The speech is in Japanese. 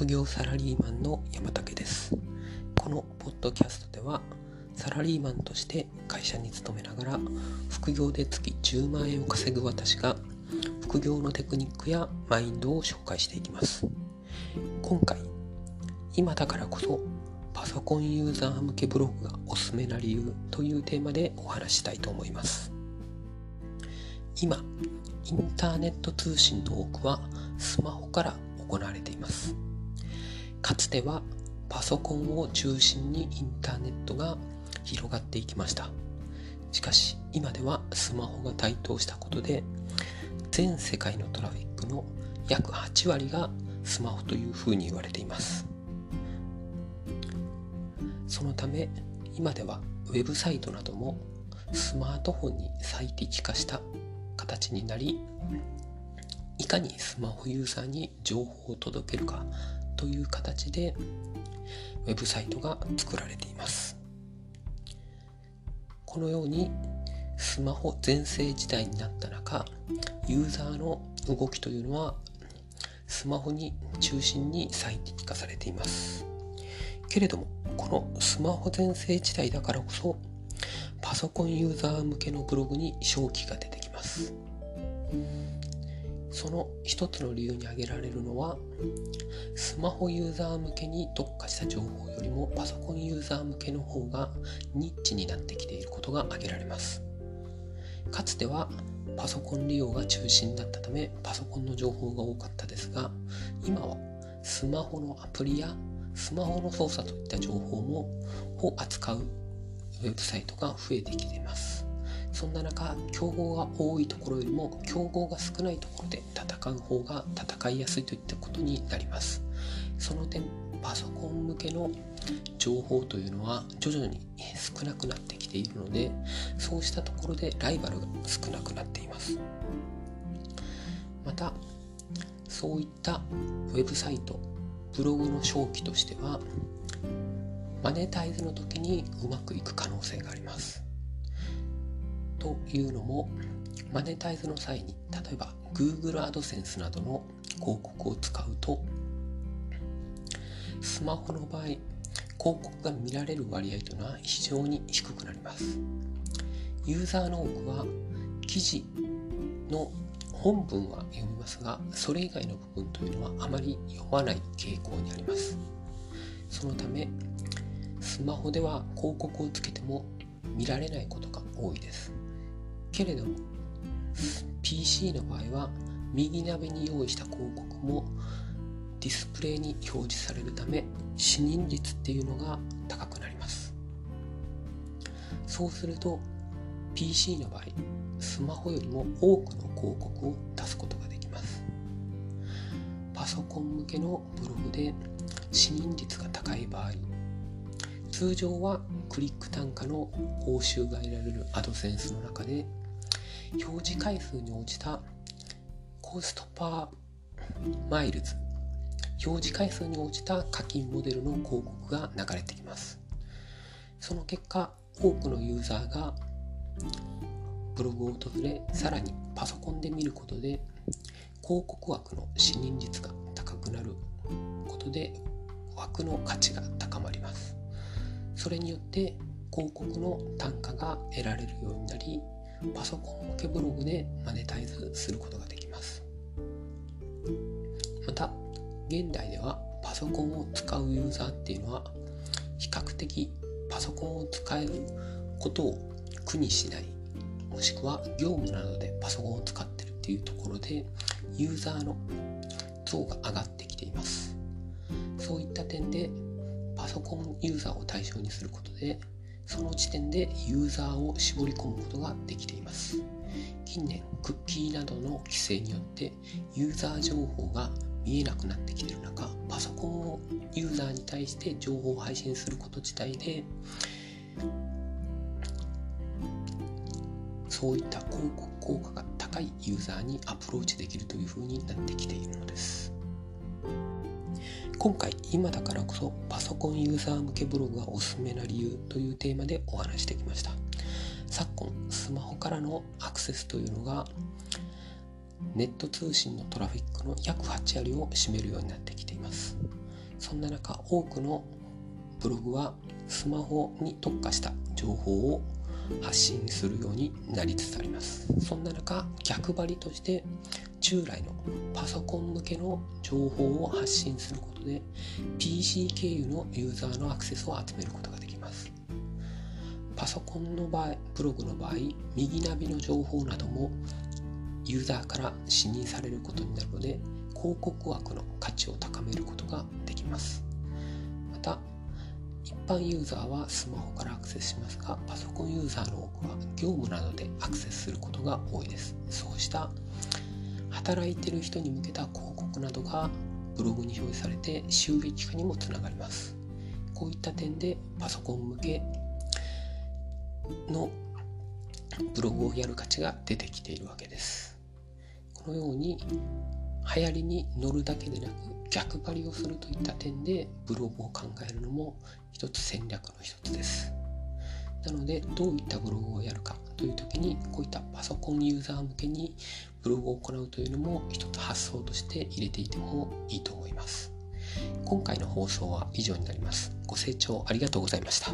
副業サラリーマンの山竹です。このポッドキャストではサラリーマンとして会社に勤めながら副業で月10万円を稼ぐ私が副業のテクニックやマインドを紹介していきます。今回今だからこそパソコンユーザー向けブログがおすすめな理由というテーマでお話ししたいと思います。今インターネット通信の多くはスマホから行われています。かつてはパソコンを中心にインターネットが広がっていきました。しかし今ではスマホが台頭したことで全世界のトラフィックの約8割がスマホというふうに言われています。そのため今ではウェブサイトなどもスマートフォンに最適化した形になりいかにスマホユーザーに情報を届けるかという形でウェブサイトが作られています。このようにスマホ全盛時代になった中ユーザーの動きというのはスマホに中心に最適化されています。けれどもこのスマホ全盛時代だからこそパソコンユーザー向けのブログに正気が出てきます。その一つの理由に挙げられるのはスマホユーザー向けに特化した情報よりもパソコンユーザー向けの方がニッチになってきていることが挙げられます。かつてはパソコン利用が中心だったためパソコンの情報が多かったですが今はスマホのアプリやスマホの操作といった情報もを扱うウェブサイトが増えてきています。そんな中競合が多いところよりも競合が少ないところで戦う方が戦いやすいといったことになります。その点パソコン向けの情報というのは徐々に少なくなってきているのでそうしたところでライバルが少なくなっています。またそういったウェブサイトブログの正気としてはマネタイズの時にうまくいく可能性があります。というのもマネタイズの際に例えば Google AdSense などの広告を使うとスマホの場合広告が見られる割合というのは非常に低くなります。ユーザーの多くは記事の本文は読みますがそれ以外の部分というのはあまり読まない傾向にあります。そのためスマホでは広告をつけても見られないことが多いです。けれども PC の場合は右鍋に用意した広告もディスプレイに表示されるため視認率っていうのが高くなります。そうすると PC の場合スマホよりも多くの広告を出すことができます。パソコン向けのブログで視認率が高い場合通常はクリック単価の報酬が得られるアドセンスの中で表示回数に応じたコストパーマイルズ。表示回数に応じた課金モデルの広告が流れてきます。その結果多くのユーザーがブログを訪れさらにパソコンで見ることで広告枠の視認率が高くなることで枠の価値が高まります。それによって広告の単価が得られるようになりパソコン向けブログでマネタイズすることができます。また現代ではパソコンを使うユーザーっていうのは比較的パソコンを使えることを苦にしないもしくは業務などでパソコンを使ってるっていうところでユーザーの像が上がってきています。そういった点でパソコンユーザーを対象にすることでその時点でユーザーを絞り込むことができています。近年クッキーなどの規制によってユーザー情報が見えなくなってきている中パソコンをユーザーに対して情報を配信すること自体でそういった広告効果が高いユーザーにアプローチできるというふうになってきているのです。今回今だからこそパソコンユーザー向けブログがおすすめな理由というテーマでお話してきました。昨今スマホからのアクセスというのがネット通信のトラフィックの約8割を占めるようになってきています。そんな中多くのブログはスマホに特化した情報を発信するようになりつつあります。そんな中逆張りとして従来のパソコン向けの情報を発信することで PC 経由のユーザーのアクセスを集めることができます。パソコンの場合ブログの場合右ナビの情報などもユーザーから視認されることになるので広告枠の価値を高めることができます。また一般ユーザーはスマホからアクセスしますがパソコンユーザーの多くは業務などでアクセスすることが多いです。そうした働いてる人に向けた広告などがブログに表示されて収益化にもつながります。こういった点でパソコン向けのブログをやる価値が出てきているわけです。このように流行りに乗るだけでなく逆張りをするといった点でブログを考えるのも一つ戦略の一つです。なのでどういったブログをやるかという時にこういったパソコンユーザー向けにブログを行うというのも一つ発想として入れていてもいいと思います。今回の放送は以上になります。ご清聴ありがとうございました。